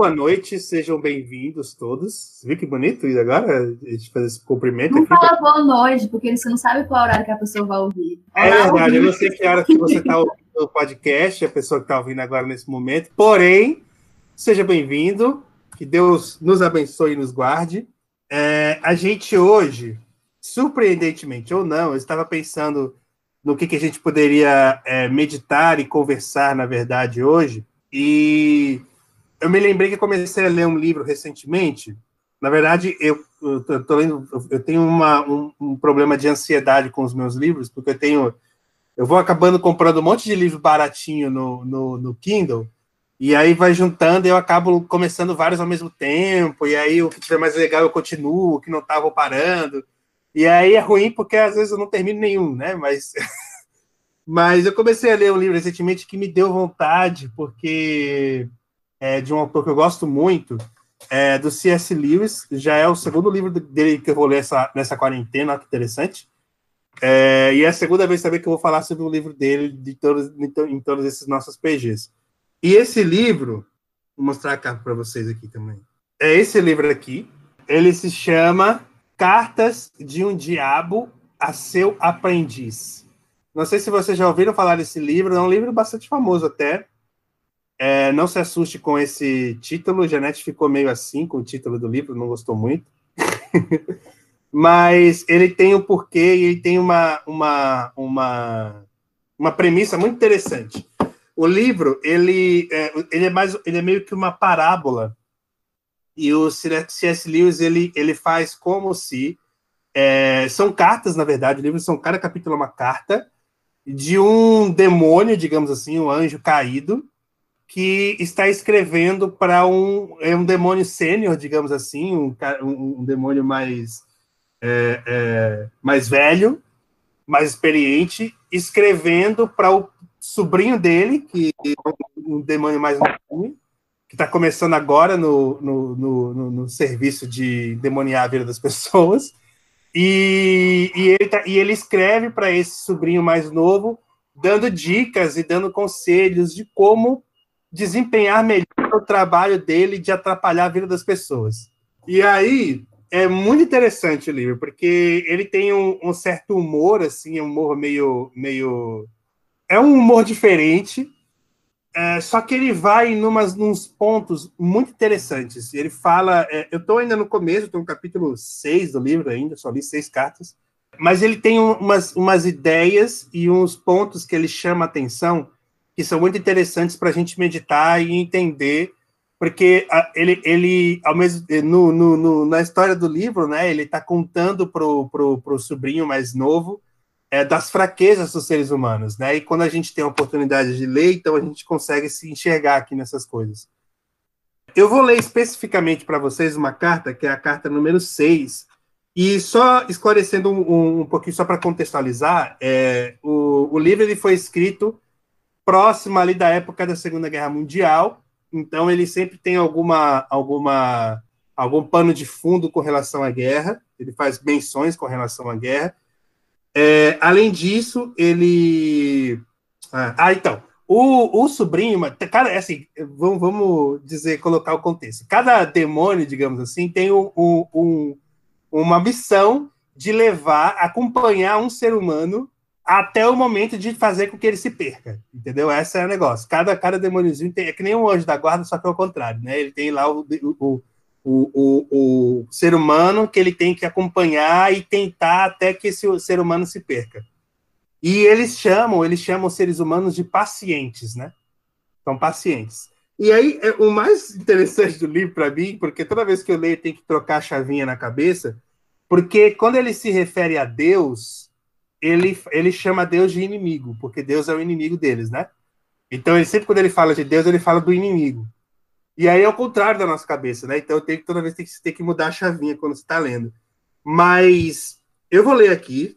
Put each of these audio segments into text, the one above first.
Boa noite, sejam bem-vindos todos. Você viu que bonito isso agora? A gente fazer esse cumprimento Não aqui. fala boa noite, porque você não sabe qual horário que a pessoa vai ouvir. É verdade, eu não sei que hora que você está ouvindo o podcast, a pessoa que está ouvindo agora nesse momento. Porém, seja bem-vindo, que Deus nos abençoe e nos guarde. É, a gente hoje, surpreendentemente ou não, eu estava pensando no que, que a gente poderia é, meditar e conversar, na verdade, hoje, e eu me lembrei que comecei a ler um livro recentemente. Na verdade, eu, eu, tô- lendo, eu tenho uma, um, um problema de ansiedade com os meus livros, porque eu tenho. Eu vou acabando comprando um monte de livro baratinho no, no, no Kindle, e aí vai juntando e eu acabo começando vários ao mesmo tempo, e aí o que tiver mais legal eu continuo, o que não tá, vou parando. E aí é ruim porque às vezes eu não termino nenhum, né? Mas, mas eu comecei a ler um livro recentemente que me deu vontade, porque é de um autor que eu gosto muito, é do C.S. Lewis, já é o segundo livro dele que eu vou ler essa, nessa quarentena, que interessante. É, e é a segunda vez também que eu vou falar sobre o livro dele de todos, em, to- em todos esses nossos PGs. E esse livro, vou mostrar a capa para vocês aqui também. É esse livro aqui. Ele se chama Cartas de um Diabo a Seu Aprendiz. Não sei se vocês já ouviram falar desse livro, é um livro bastante famoso até. É, não se assuste com esse título, Janete ficou meio assim com o título do livro, não gostou muito. Mas ele tem um porquê e ele tem uma, uma, uma, uma premissa muito interessante. O livro, ele é, ele é, mais, ele é meio que uma parábola, e o C.S. Lewis, ele, ele faz como se... é, são cartas, na verdade, o livro são, cada capítulo é uma carta, de um demônio, digamos assim, um anjo caído, que está escrevendo para um, é um demônio sênior, digamos assim, um, um, demônio mais, é, é, mais velho, mais experiente, escrevendo para o sobrinho dele, que é um, demônio mais novo, que está começando agora no, no, no, no- no serviço de demoniar a vida das pessoas. E, e, ele, tá- e ele escreve para esse sobrinho mais novo, dando dicas e dando conselhos de como desempenhar melhor o trabalho dele de atrapalhar a vida das pessoas. E aí é muito interessante o livro, porque ele tem um, um certo humor, assim, um humor meio, meio. É um humor diferente, é, só que ele vai em nos pontos muito interessantes. Ele fala. é, eu estou ainda no começo, estou no capítulo 6 do livro ainda, só li seis cartas. Mas ele tem um- umas, umas ideias e uns pontos que ele chama atenção que são muito interessantes para a gente meditar e entender, porque ele, ele ao mesmo no, no, no- na história do livro, né, ele está contando pro, pro, pro sobrinho mais novo é, das fraquezas dos seres humanos, né? E quando a gente tem a oportunidade de ler, então a gente consegue se enxergar aqui nessas coisas. Eu vou ler especificamente para vocês uma carta, que é a carta número 6, e só esclarecendo um, um- um pouquinho, só para contextualizar, é, o, o livro ele foi escrito próximo ali da época da Segunda Guerra Mundial, então ele sempre tem alguma, alguma, algum pano de fundo com relação à guerra, ele faz menções com relação à guerra. É, além disso, ele. Ah, ah, então. O, o sobrinho, cara, é assim, vamos, vamos dizer, colocar o contexto. Cada demônio, digamos assim, tem um- um- uma missão de levar, acompanhar um ser humano até o momento de fazer com que ele se perca, entendeu? Esse é o negócio. Cada, cada demôniozinho tem, é que nem um anjo da guarda, só que é o contrário, né? Ele tem lá o, o, o, o, o ser humano que ele tem que acompanhar e tentar até que esse ser humano se perca. E eles chamam, eles chamam os seres humanos de pacientes, né? São pacientes. E aí, é, o mais interessante do livro para mim, porque toda vez que eu leio tem que trocar a chavinha na cabeça, porque quando ele se refere a Deus, ele, ele chama Deus de inimigo, porque Deus é o inimigo deles, né? Então, ele sempre quando ele fala de Deus, ele fala do inimigo. E aí é o contrário da nossa cabeça, né? Então, tem, toda vez tem que, tem que mudar a chavinha quando você está lendo. Mas eu vou ler aqui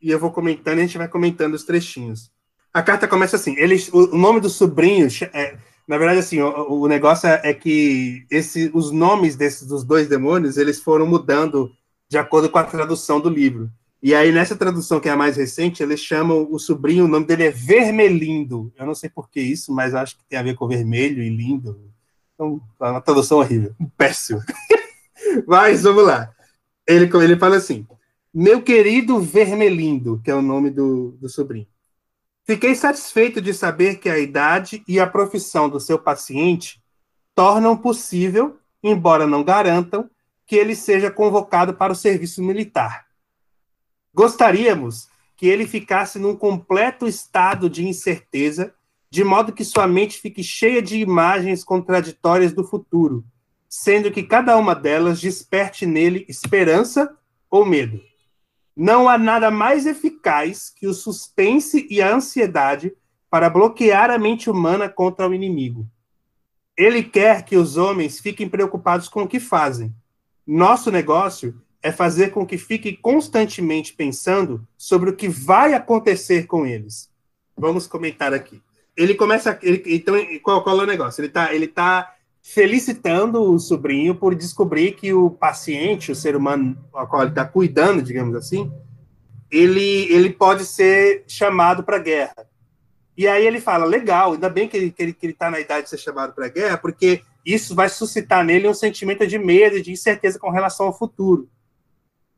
e eu vou comentando e a gente vai comentando os trechinhos. A carta começa assim: eles, o, nome do sobrinho, é, na verdade, assim, o, o negócio é, é, que esse, os nomes desses dos dois demônios eles foram mudando de acordo com a tradução do livro. E aí, nessa tradução, que é a mais recente, eles chamam o sobrinho, o nome dele é Vermelindo. Eu não sei por que isso, mas acho que tem a ver com vermelho e lindo. Então, é uma tradução horrível. Péssimo. mas, vamos lá. Ele, ele fala assim: Meu querido Vermelindo, que é o nome do, do sobrinho. Fiquei satisfeito de saber que a idade e a profissão do seu paciente tornam possível, embora não garantam, que ele seja convocado para o serviço militar. Gostaríamos que ele ficasse num completo estado de incerteza, de modo que sua mente fique cheia de imagens contraditórias do futuro, sendo que cada uma delas desperte nele esperança ou medo. Não há nada mais eficaz que o suspense e a ansiedade para bloquear a mente humana contra o inimigo. Ele quer que os homens fiquem preocupados com o que fazem. Nosso negócio é fazer com que fiquem constantemente pensando sobre o que vai acontecer com eles. Vamos comentar aqui. Ele começa. Ele, então, qual, qual é o negócio? Ele está ele tá felicitando o sobrinho por descobrir que o paciente, o ser humano ao qual ele está cuidando, digamos assim, ele, ele pode ser chamado para a guerra. E aí ele fala, legal, ainda bem que ele está que ele, que ele tá na idade de ser chamado para a guerra, porque isso vai suscitar nele um sentimento de medo e de incerteza com relação ao futuro.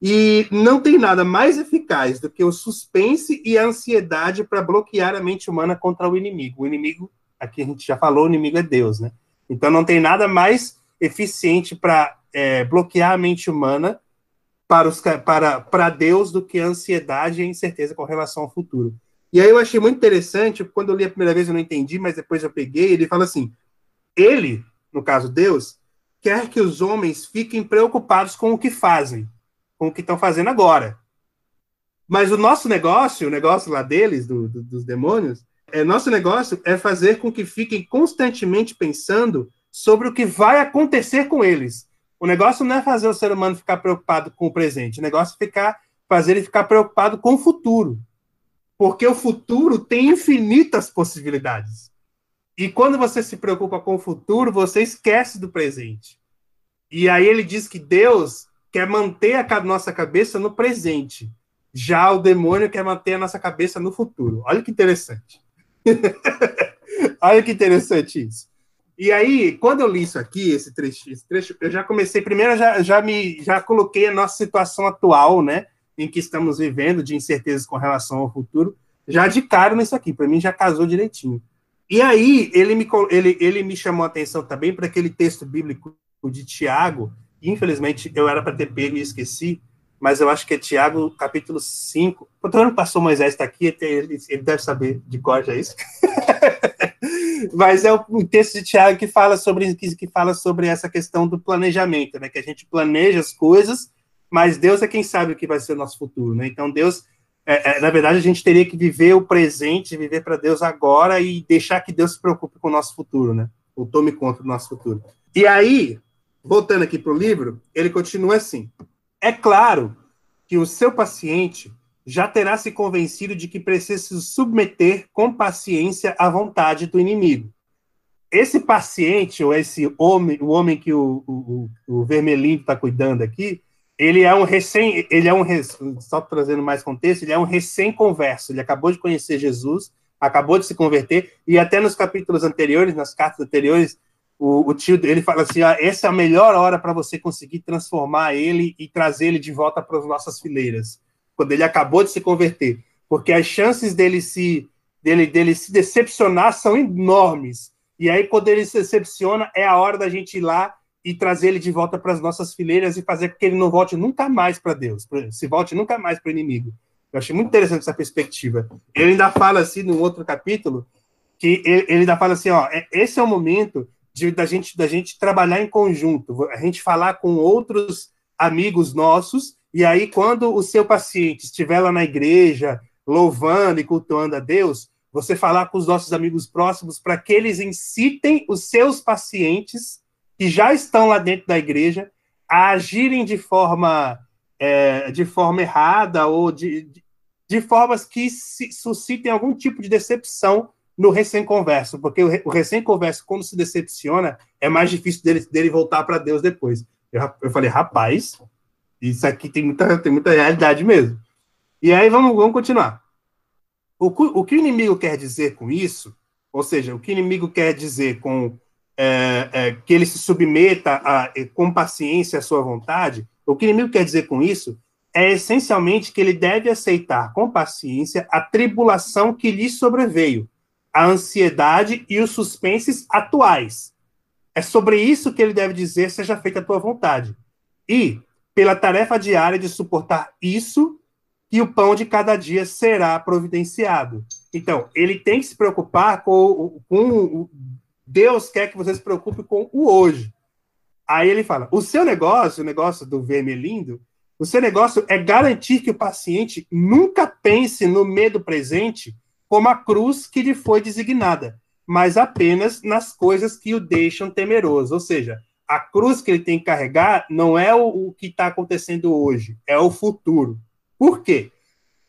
E não tem nada mais eficaz do que o suspense e a ansiedade para bloquear a mente humana contra o inimigo. O inimigo, aqui a gente já falou, o inimigo é Deus, né? Então, não tem nada mais eficiente para é, bloquear a mente humana para, os, para, para Deus do que a ansiedade e a incerteza com relação ao futuro. E aí eu achei muito interessante, quando eu li a primeira vez eu não entendi, mas depois eu peguei, ele fala assim, ele, no caso Deus, quer que os homens fiquem preocupados com o que fazem, com o que estão fazendo agora. Mas o nosso negócio, o negócio lá deles, do, do, dos demônios, é, nosso negócio é fazer com que fiquem constantemente pensando sobre o que vai acontecer com eles. O negócio não é fazer o ser humano ficar preocupado com o presente, o negócio é ficar, fazer ele ficar preocupado com o futuro. Porque o futuro tem infinitas possibilidades. E quando você se preocupa com o futuro, você esquece do presente. E aí ele diz que Deus quer manter a nossa cabeça no presente. Já o demônio quer manter a nossa cabeça no futuro. Olha que interessante. Olha que interessante isso. E aí, quando eu li isso aqui, esse trecho, esse trecho eu já comecei, primeiro já, já me já coloquei a nossa situação atual, né, em que estamos vivendo, de incertezas com relação ao futuro, já de cara nisso aqui, para mim já casou direitinho. E aí, ele me, ele, ele me chamou a atenção também para aquele texto bíblico de Tiago, infelizmente eu era para ter pego e esqueci, mas eu acho que é Tiago, capítulo 5. Quando o pastor Moisés está aqui, ele, ele, deve saber de cor já isso. mas é o texto de Tiago que fala sobre que fala sobre essa questão do planejamento, né? Que a gente planeja as coisas, mas Deus é quem sabe o que vai ser o nosso futuro, né? Então Deus, é, é, na verdade, a gente teria que viver o presente, viver para Deus agora e deixar que Deus se preocupe com o nosso futuro, né? Ou tome conta do nosso futuro. E aí, voltando aqui para o livro, ele continua assim. É claro que o seu paciente já terá se convencido de que precisa se submeter com paciência à vontade do inimigo. Esse paciente, ou esse homem, o homem que o, o, o Vermelhinho está cuidando aqui, ele é um recém, ele é um, só trazendo mais contexto, ele é um recém-converso, ele acabou de conhecer Jesus, acabou de se converter, e até nos capítulos anteriores, nas cartas anteriores, o, o tio ele fala assim: ah, essa é a melhor hora para você conseguir transformar ele e trazer ele de volta para as nossas fileiras, quando ele acabou de se converter, porque as chances dele se dele, dele se decepcionar são enormes. E aí, quando ele se decepciona, é a hora da gente ir lá e trazer ele de volta para as nossas fileiras e fazer com que ele não volte nunca mais para Deus, se volte nunca mais para o inimigo. Eu achei muito interessante essa perspectiva. Ele ainda fala assim, num outro capítulo, que ele, ele ainda fala assim: ó, é, esse é o momento de, da, gente, da gente trabalhar em conjunto, a gente falar com outros amigos nossos E aí, quando o seu paciente estiver lá na igreja, louvando e cultuando a Deus, você falar com os nossos amigos próximos para que eles incitem os seus pacientes que já estão lá dentro da igreja a agirem de forma é, de forma errada ou de, de, de formas que suscitem algum tipo de decepção no recém-converso, porque o, recém-converso, quando se decepciona, é mais difícil dele, dele voltar para Deus depois. Eu, eu falei, rapaz, isso aqui tem muita, tem muita realidade mesmo. E aí vamos, vamos continuar. O, o que o inimigo quer dizer com isso, ou seja, o que o inimigo quer dizer com é, é, que ele se submeta a, com paciência à sua vontade, o que o inimigo quer dizer com isso é essencialmente que ele deve aceitar com paciência a tribulação que lhe sobreveio, a ansiedade e os suspenses atuais. É sobre isso que ele deve dizer: seja feita a tua vontade. E, pela tarefa diária de suportar isso, que o pão de cada dia será providenciado. Então, ele tem que se preocupar com, com Deus quer que você se preocupe com o hoje. Aí ele fala: o seu negócio, o negócio do vermelhindo, o seu negócio é garantir que o paciente nunca pense no medo presente como a cruz que lhe foi designada, mas apenas nas coisas que o deixam temeroso. Ou seja, a cruz que ele tem que carregar não é o, o que está acontecendo hoje, é o futuro. Por quê?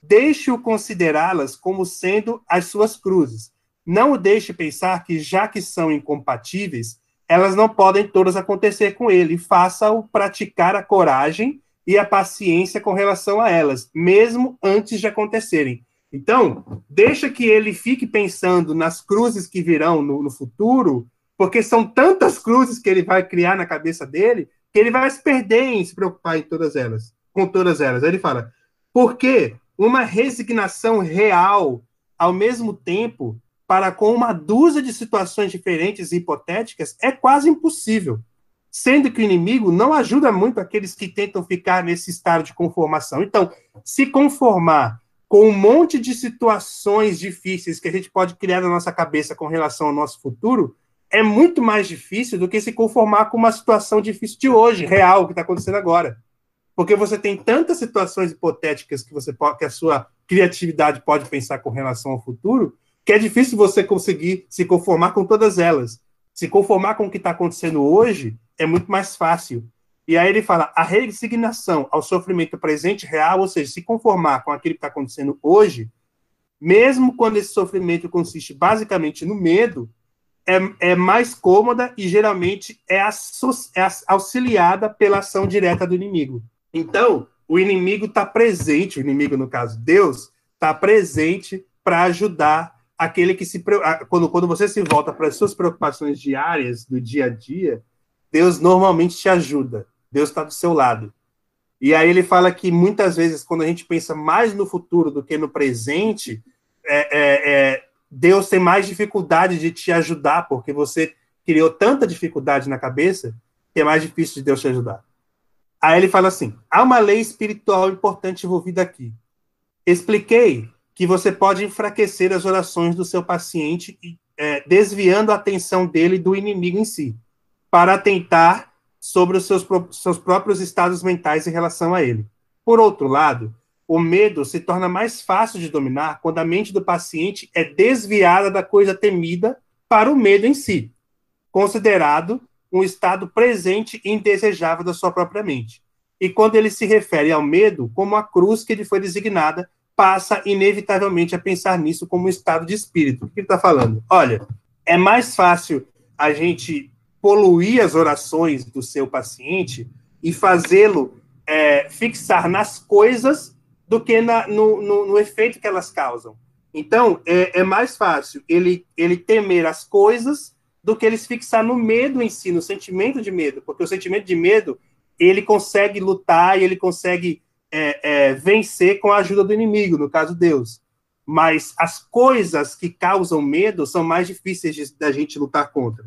Deixe-o considerá-las como sendo as suas cruzes. Não o deixe pensar que, já que são incompatíveis, elas não podem todas acontecer com ele. Faça-o praticar a coragem e a paciência com relação a elas, mesmo antes de acontecerem. Então, deixa que ele fique pensando nas cruzes que virão no, no, futuro, porque são tantas cruzes que ele vai criar na cabeça dele, que ele vai se perder em se preocupar em todas elas, com todas elas. Aí ele fala, porque uma resignação real, ao mesmo tempo, para com uma dúzia de situações diferentes e hipotéticas, é quase impossível. Sendo que o inimigo não ajuda muito aqueles que tentam ficar nesse estado de conformação. Então, se conformar com um monte de situações difíceis que a gente pode criar na nossa cabeça com relação ao nosso futuro, é muito mais difícil do que se conformar com uma situação difícil de hoje, real, que está acontecendo agora. Porque você tem tantas situações hipotéticas que você pode, que a sua criatividade pode pensar com relação ao futuro, que é difícil você conseguir se conformar com todas elas. Se conformar com o que está acontecendo hoje é muito mais fácil. E aí ele fala, a resignação ao sofrimento presente real, ou seja, se conformar com aquilo que está acontecendo hoje, mesmo quando esse sofrimento consiste basicamente no medo, é, é mais cômoda e geralmente é, é auxiliada pela ação direta do inimigo. Então, o inimigo está presente, o inimigo, no caso, Deus, está presente para ajudar aquele que se. Quando, quando você se volta para as suas preocupações diárias, do dia a dia, Deus normalmente te ajuda. Deus está do seu lado. E aí ele fala que muitas vezes, quando a gente pensa mais no futuro do que no presente, é, é, é, Deus tem mais dificuldade de te ajudar, porque você criou tanta dificuldade na cabeça que é mais difícil de Deus te ajudar. Aí ele fala assim: há uma lei espiritual importante envolvida aqui. Expliquei que você pode enfraquecer as orações do seu paciente, é, desviando a atenção dele do inimigo em si, para atentar sobre os seus, seus próprios estados mentais em relação a ele. Por outro lado, o medo se torna mais fácil de dominar quando a mente do paciente é desviada da coisa temida para o medo em si, considerado um estado presente e indesejável da sua própria mente. E quando ele se refere ao medo como a cruz que lhe foi designada, passa inevitavelmente a pensar nisso como um estado de espírito. O que ele está falando? Olha, é mais fácil a gente poluir as orações do seu paciente e fazê-lo é, fixar nas coisas do que na, no, no, no, efeito que elas causam. Então, é, é, mais fácil ele, ele temer as coisas do que ele se fixar no medo em si, no sentimento de medo, porque o sentimento de medo ele consegue lutar e ele consegue é, é, vencer com a ajuda do inimigo, no caso Deus. Mas as coisas que causam medo são mais difíceis da gente lutar contra.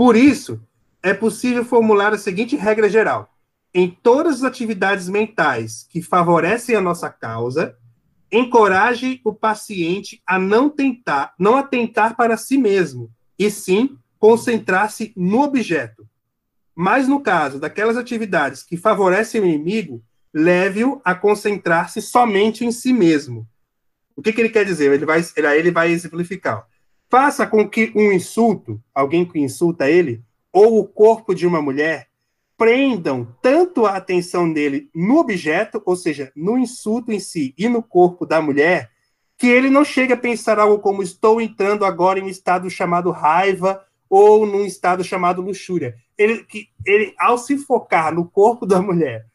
Por isso, é possível formular a seguinte regra geral: em todas as atividades mentais que favorecem a nossa causa, encoraje o paciente a não tentar, não atentar para si mesmo, e sim concentrar-se no objeto. Mas no caso daquelas atividades que favorecem o inimigo, leve-o a concentrar-se somente em si mesmo. O que, que ele quer dizer? Ele vai, ele vai exemplificar. Faça com que um insulto, alguém que insulta ele, ou o corpo de uma mulher, prendam tanto a atenção dele no objeto, ou seja, no insulto em si e no corpo da mulher, que ele não chega a pensar algo como estou entrando agora em um estado chamado raiva ou num estado chamado luxúria. Ele, que, ele ao se focar no corpo da mulher,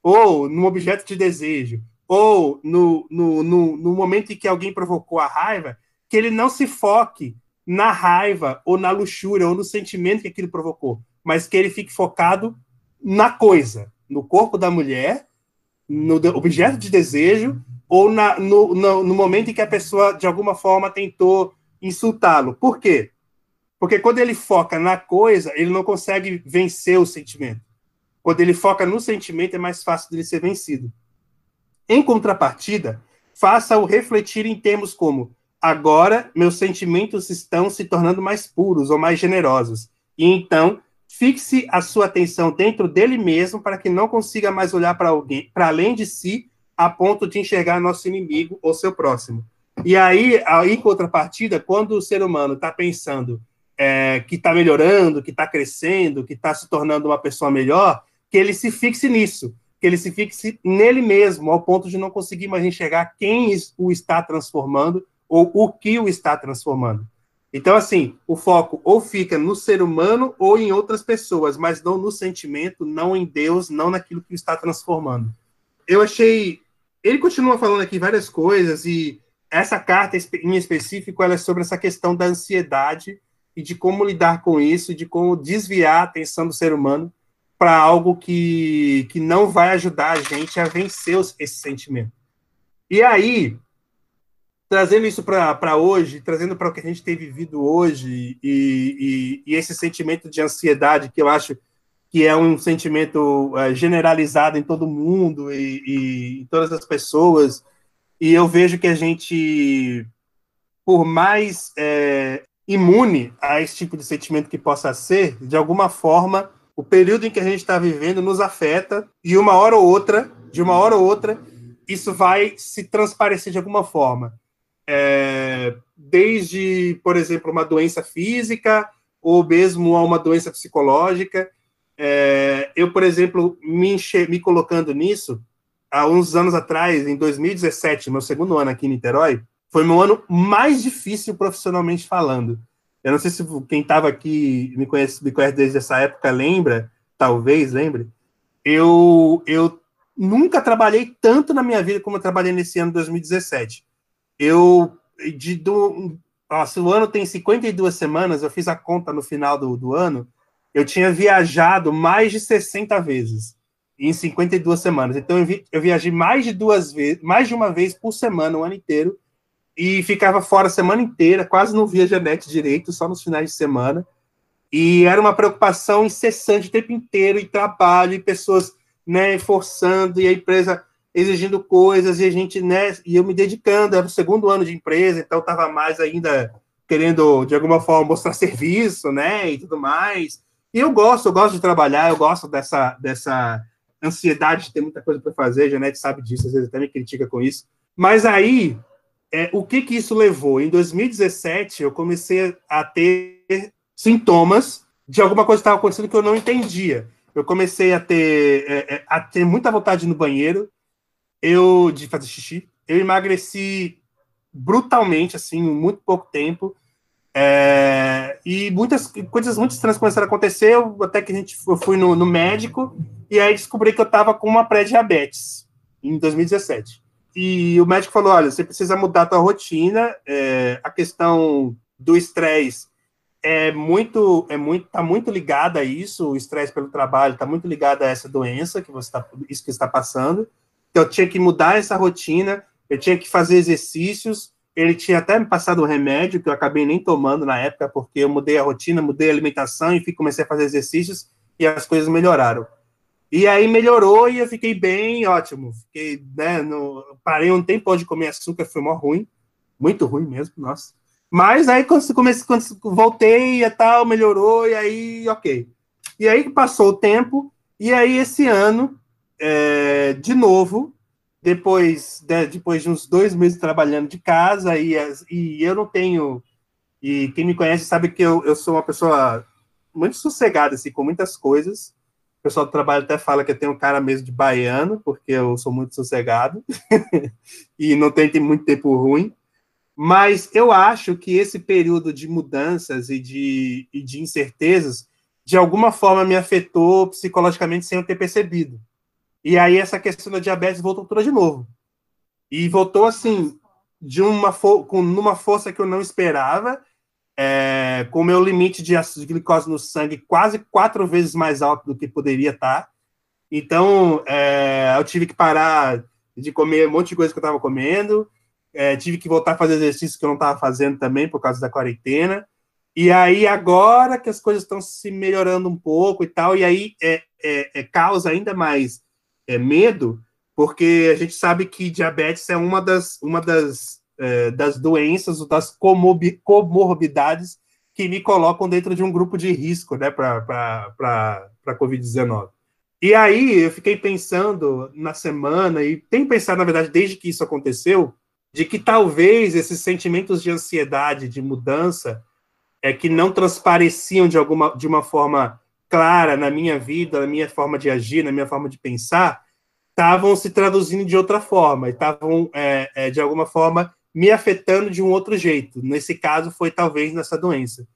ou no objeto de desejo, ou no, no, no, no momento em que alguém provocou a raiva, que ele não se foque na raiva ou na luxúria ou no sentimento que aquilo provocou, mas que ele fique focado na coisa, no corpo da mulher, no objeto de desejo ou na, no, no, no momento em que a pessoa, de alguma forma, tentou insultá-lo. Por quê? Porque quando ele foca na coisa, ele não consegue vencer o sentimento. Quando ele foca no sentimento, é mais fácil dele ser vencido. Em contrapartida, faça-o refletir em termos como: agora meus sentimentos estão se tornando mais puros ou mais generosos. E então, fixe a sua atenção dentro dele mesmo para que não consiga mais olhar para alguém, para além de si, a ponto de enxergar nosso inimigo ou seu próximo. E aí, em contrapartida, quando o ser humano está pensando é, que está melhorando, que está crescendo, que está se tornando uma pessoa melhor, que ele se fixe nisso, que ele se fixe nele mesmo, ao ponto de não conseguir mais enxergar quem o está transformando ou o que o está transformando. Então, assim, o foco ou fica no ser humano ou em outras pessoas, mas não no sentimento, não em Deus, não naquilo que o está transformando. Eu achei. Ele continua falando aqui várias coisas, e essa carta em específico ela é sobre essa questão da ansiedade e de como lidar com isso, de como desviar a atenção do ser humano para algo que, que não vai ajudar a gente a vencer os, esse sentimento. E aí, trazendo isso para hoje, trazendo para o que a gente tem vivido hoje, e, e, e, esse sentimento de ansiedade, que eu acho que é um sentimento uh, generalizado em todo mundo e, e em todas as pessoas, e eu vejo que a gente, por mais é, imune a esse tipo de sentimento que possa ser, de alguma forma, o período em que a gente está vivendo nos afeta e uma hora ou outra, de uma hora ou outra, isso vai se transparecer de alguma forma. É, desde, por exemplo, uma doença física ou mesmo a uma doença psicológica. É, eu, por exemplo, me, enche, me colocando nisso, há uns anos atrás, em 2017, meu segundo ano aqui em Niterói, foi meu ano mais difícil profissionalmente falando. Eu não sei se quem estava aqui me conhece, me conhece desde essa época lembra, talvez lembre. Eu, eu nunca trabalhei tanto na minha vida como eu trabalhei nesse ano de 2017. Eu, de, do, nossa, o ano tem 52 semanas, eu fiz a conta no final do, do ano, eu tinha viajado mais de 60 vezes em 52 semanas. Então eu, vi, eu viajei mais de duas vezes, mais de uma vez por semana, o ano inteiro, e ficava fora a semana inteira, quase não via Janete direito, só nos finais de semana. E era uma preocupação incessante o tempo inteiro, e trabalho, e pessoas né, forçando, e a empresa exigindo coisas, e a gente, né, e eu me dedicando, era o segundo ano de empresa, então estava mais ainda querendo, de alguma forma, mostrar serviço, né, e tudo mais. E eu gosto, eu gosto de trabalhar, eu gosto dessa, dessa ansiedade de ter muita coisa para fazer, a Janete sabe disso, às vezes até me critica com isso. Mas aí, é, o que que isso levou? Em 2017, eu comecei a ter sintomas de alguma coisa que estava acontecendo que eu não entendia. Eu comecei a ter, é, é, a ter muita vontade no banheiro, eu de fazer xixi. Eu emagreci brutalmente, assim, em muito pouco tempo. É, e muitas coisas muito estranhas começaram a acontecer, até que a gente, eu fui no, no médico, e aí descobri que eu estava com uma pré-diabetes, em 2017 e o médico falou: olha, você precisa mudar a tua rotina. É, a questão do estresse é muito, é muito, tá muito ligada a isso. O estresse pelo trabalho está muito ligado a essa doença que você está, isso que está passando. Eu tinha que mudar essa rotina. Eu tinha que fazer exercícios. Ele tinha até me passado um remédio que eu acabei nem tomando na época, porque eu mudei a rotina, mudei a alimentação e comecei a fazer exercícios e as coisas melhoraram. E aí melhorou e eu fiquei bem, ótimo. Fiquei, né, no, parei um tempo de comer açúcar, foi mó ruim. Muito ruim mesmo, nossa. Mas aí quando comecei, quando voltei e tal, melhorou, e aí, ok. E aí passou o tempo, e aí esse ano, é, de novo, depois de, depois de uns dois meses trabalhando de casa, e, e eu não tenho. E quem me conhece sabe que eu, eu sou uma pessoa muito sossegada, assim, com muitas coisas. O pessoal do trabalho até fala que eu tenho um cara mesmo de baiano, porque eu sou muito sossegado e não tenho muito tempo ruim. Mas eu acho que esse período de mudanças e de, e de incertezas, de alguma forma, me afetou psicologicamente sem eu ter percebido. E aí essa questão da diabetes voltou toda de novo. E voltou assim, de uma com numa força que eu não esperava, é, com o meu limite de ácido glicose no sangue quase quatro vezes mais alto do que poderia estar. Então, é, eu tive que parar de comer um monte de coisa que eu estava comendo, é, tive que voltar a fazer exercício que eu não estava fazendo também por causa da quarentena. E aí, agora que as coisas estão se melhorando um pouco e tal, e aí é, é, é causa ainda mais é, medo, porque a gente sabe que diabetes é uma das, uma das é, das doenças ou das comorbidades que me colocam dentro de um grupo de risco né, para a Covid-19. E aí eu fiquei pensando na semana, e tenho pensado, na verdade, desde que isso aconteceu, de que talvez esses sentimentos de ansiedade, de mudança, é que não transpareciam de alguma de uma forma clara na minha vida, na minha forma de agir, na minha forma de pensar, estavam se traduzindo de outra forma, estavam é, é, de alguma forma me afetando de um outro jeito. Nesse caso, foi talvez nessa doença.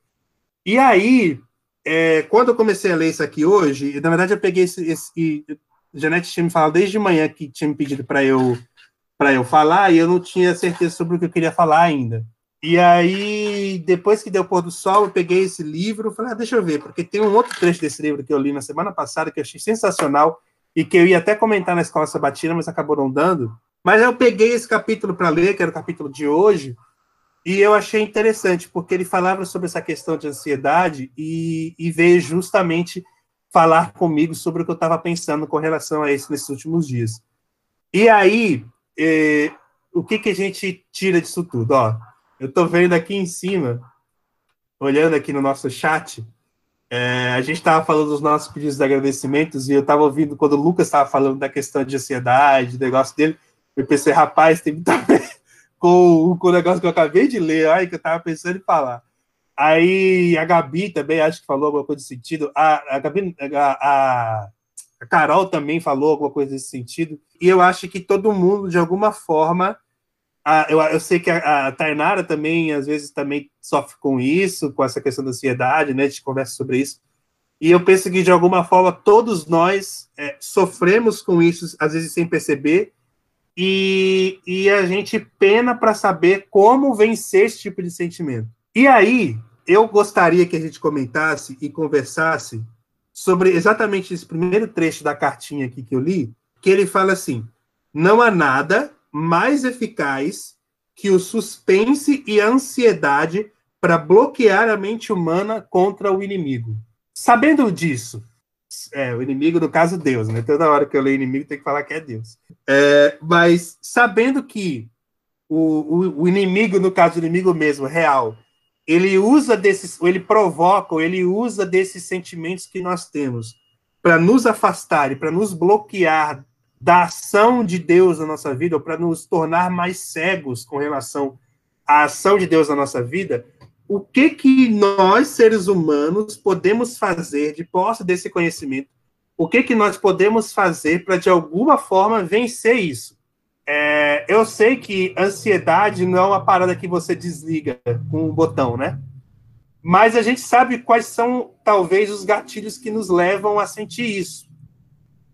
E aí, é, quando eu comecei a ler isso aqui hoje, na verdade eu peguei esse. esse Janete tinha me falado desde de manhã que tinha me pedido para eu para eu falar e eu não tinha certeza sobre o que eu queria falar ainda. E aí, depois que deu o pôr do sol, eu peguei esse livro, falei, ah, deixa eu ver, porque tem um outro trecho desse livro que eu li na semana passada que eu achei sensacional e que eu ia até comentar na escola sabatina, mas acabou não dando, mas eu peguei esse capítulo para ler, que era o capítulo de hoje, e eu achei interessante, porque ele falava sobre essa questão de ansiedade e, e veio justamente falar comigo sobre o que eu estava pensando com relação a isso nesses últimos dias. E aí, eh, o que, que a gente tira disso tudo? Ó, eu estou vendo aqui em cima, olhando aqui no nosso chat, é, a gente estava falando dos nossos pedidos de agradecimentos e eu estava ouvindo quando o Lucas estava falando da questão de ansiedade, do negócio dele. Eu pensei, rapaz, tem muito a ver com, com o negócio que eu acabei de ler, ai, que eu tava pensando em falar. Aí a Gabi também acho que falou alguma coisa nesse sentido. A, a Gabi, a, a Carol também falou alguma coisa nesse sentido. E eu acho que todo mundo, de alguma forma, a, eu, eu sei que a, a Tainara também, às vezes, também sofre com isso, com essa questão da ansiedade, né? A gente conversa sobre isso. E eu penso que, de alguma forma, todos nós é, sofremos com isso, às vezes sem perceber, e, e a gente pena para saber como vencer esse tipo de sentimento. E aí, eu gostaria que a gente comentasse e conversasse sobre exatamente esse primeiro trecho da cartinha aqui que eu li, que ele fala assim: não há nada mais eficaz que o suspense e a ansiedade para bloquear a mente humana contra o inimigo. Sabendo disso, é, o inimigo, no caso, Deus, né? Toda hora que eu leio inimigo, tem que falar que é Deus. É, mas sabendo que o, o, o, inimigo, no caso, o inimigo mesmo, real, ele usa desses, ele provoca, ou ele usa desses sentimentos que nós temos para nos afastar e para nos bloquear da ação de Deus na nossa vida, ou para nos tornar mais cegos com relação à ação de Deus na nossa vida, o que que nós, seres humanos, podemos fazer de posse desse conhecimento? O que que nós podemos fazer para, de alguma forma, vencer isso? É, eu sei que ansiedade não é uma parada que você desliga com um botão, né? Mas a gente sabe quais são, talvez, os gatilhos que nos levam a sentir isso.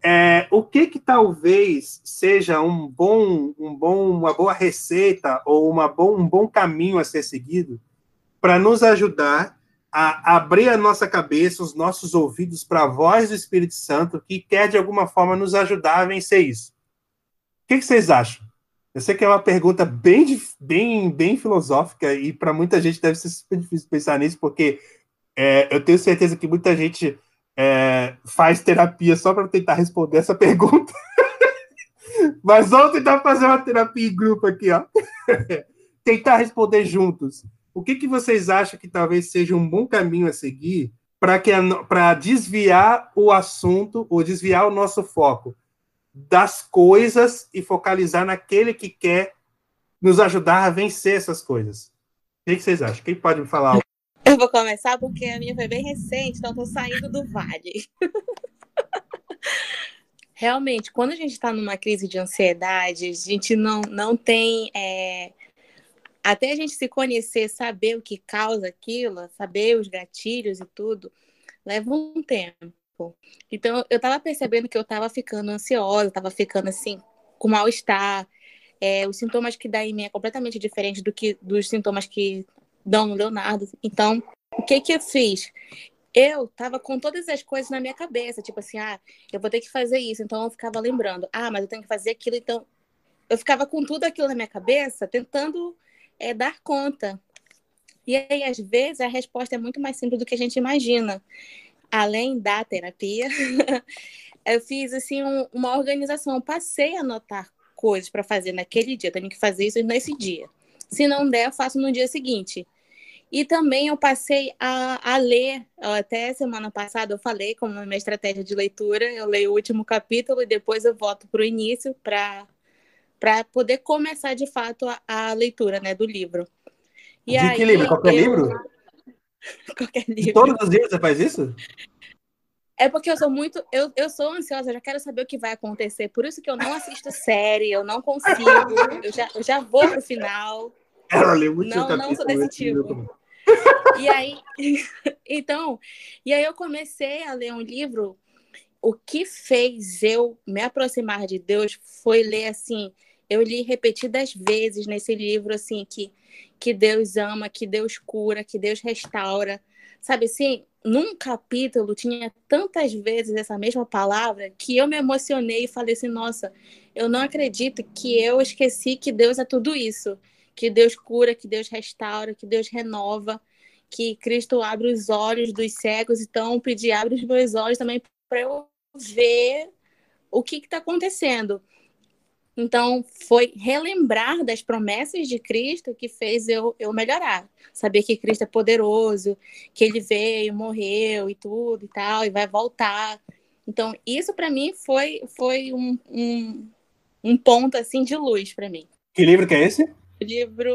É, o que que talvez seja um bom, um bom, uma boa receita ou uma bom, um bom caminho a ser seguido para nos ajudar a abrir a nossa cabeça, os nossos ouvidos para a voz do Espírito Santo, que quer de alguma forma nos ajudar a vencer isso. O que, que vocês acham? Eu sei que é uma pergunta bem, bem, bem filosófica e para muita gente deve ser super difícil pensar nisso, porque é, eu tenho certeza que muita gente é, faz terapia só para tentar responder essa pergunta. Mas vamos tentar fazer uma terapia em grupo aqui, ó. tentar responder juntos. O que, que vocês acham que talvez seja um bom caminho a seguir para desviar o assunto ou desviar o nosso foco das coisas e focalizar naquele que quer nos ajudar a vencer essas coisas. O que vocês acham? Quem pode me falar? Eu vou começar porque a minha foi bem recente, então estou saindo do vale. Realmente, quando a gente está numa crise de ansiedade, a gente não, não tem. É... Até a gente se conhecer, saber o que causa aquilo, saber os gatilhos e tudo, leva um tempo. Então, eu estava percebendo que eu estava ficando ansiosa, estava ficando assim, com mal-estar. É, os sintomas que dá em mim é completamente diferente do que dos sintomas que no Leonardo. Então, o que que eu fiz? Eu tava com todas as coisas na minha cabeça, tipo assim, ah, eu vou ter que fazer isso. Então eu ficava lembrando, ah, mas eu tenho que fazer aquilo. Então eu ficava com tudo aquilo na minha cabeça, tentando é, dar conta. E aí, às vezes, a resposta é muito mais simples do que a gente imagina além da terapia, eu fiz assim um, uma organização. Eu passei a anotar coisas para fazer naquele dia. Eu tenho que fazer isso nesse dia. Se não der, eu faço no dia seguinte. E também eu passei a, a ler, até semana passada eu falei como minha estratégia de leitura, eu leio o último capítulo e depois eu volto para o início para poder começar de fato a, a, leitura né, do livro. E de aí, que livro? Qualquer eu... livro? Qualquer livro. Todos os dias você faz isso? É porque eu sou muito. Eu, eu sou ansiosa, eu já quero saber o que vai acontecer. Por isso que eu não assisto série, eu não consigo. Eu já, eu já vou pro final. Ela lê muito não, não sou desse tipo. E aí, então, e aí eu comecei a ler um livro. O que fez eu me aproximar de Deus foi ler assim. Eu li repetidas vezes nesse livro assim que que Deus ama, que Deus cura, que Deus restaura. Sabe assim, num capítulo tinha tantas vezes essa mesma palavra que eu me emocionei e falei assim: nossa, eu não acredito que eu esqueci que Deus é tudo isso. Que Deus cura, que Deus restaura, que Deus renova, que Cristo abre os olhos dos cegos. Então, pedir abre os meus olhos também para eu ver o que está acontecendo. Então, foi relembrar das promessas de Cristo que fez eu, eu melhorar. Saber que Cristo é poderoso, que ele veio, morreu e tudo e tal, e vai voltar. Então, isso para mim foi, foi um, um, um, ponto assim de luz para mim. Que livro que é esse? O livro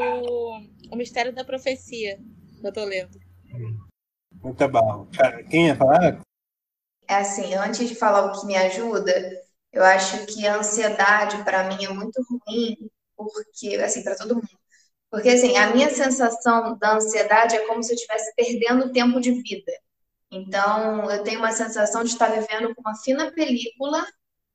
O Mistério da Profecia, eu tô lendo. Muito bom. Quem ia falar? É assim, antes de falar o que me ajuda, eu acho que a ansiedade para mim é muito ruim, porque assim, para todo mundo. Porque assim, a minha sensação da ansiedade é como se eu estivesse perdendo tempo de vida. Então, eu tenho uma sensação de estar vivendo com uma fina película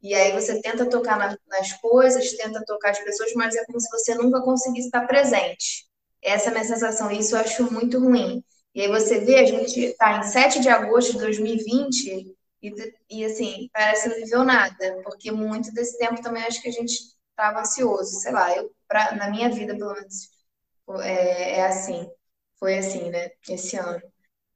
e aí você tenta tocar na, nas coisas, tenta tocar as pessoas, mas é como se você nunca conseguisse estar presente. Essa é a minha sensação, isso eu acho muito ruim. E aí você vê, a gente está em 7 de agosto de 2020 e, e assim, parece que não viveu nada, porque muito desse tempo também acho que a gente estava ansioso, sei lá, eu, pra, na minha vida, pelo menos, é, é assim, foi assim, né, esse ano.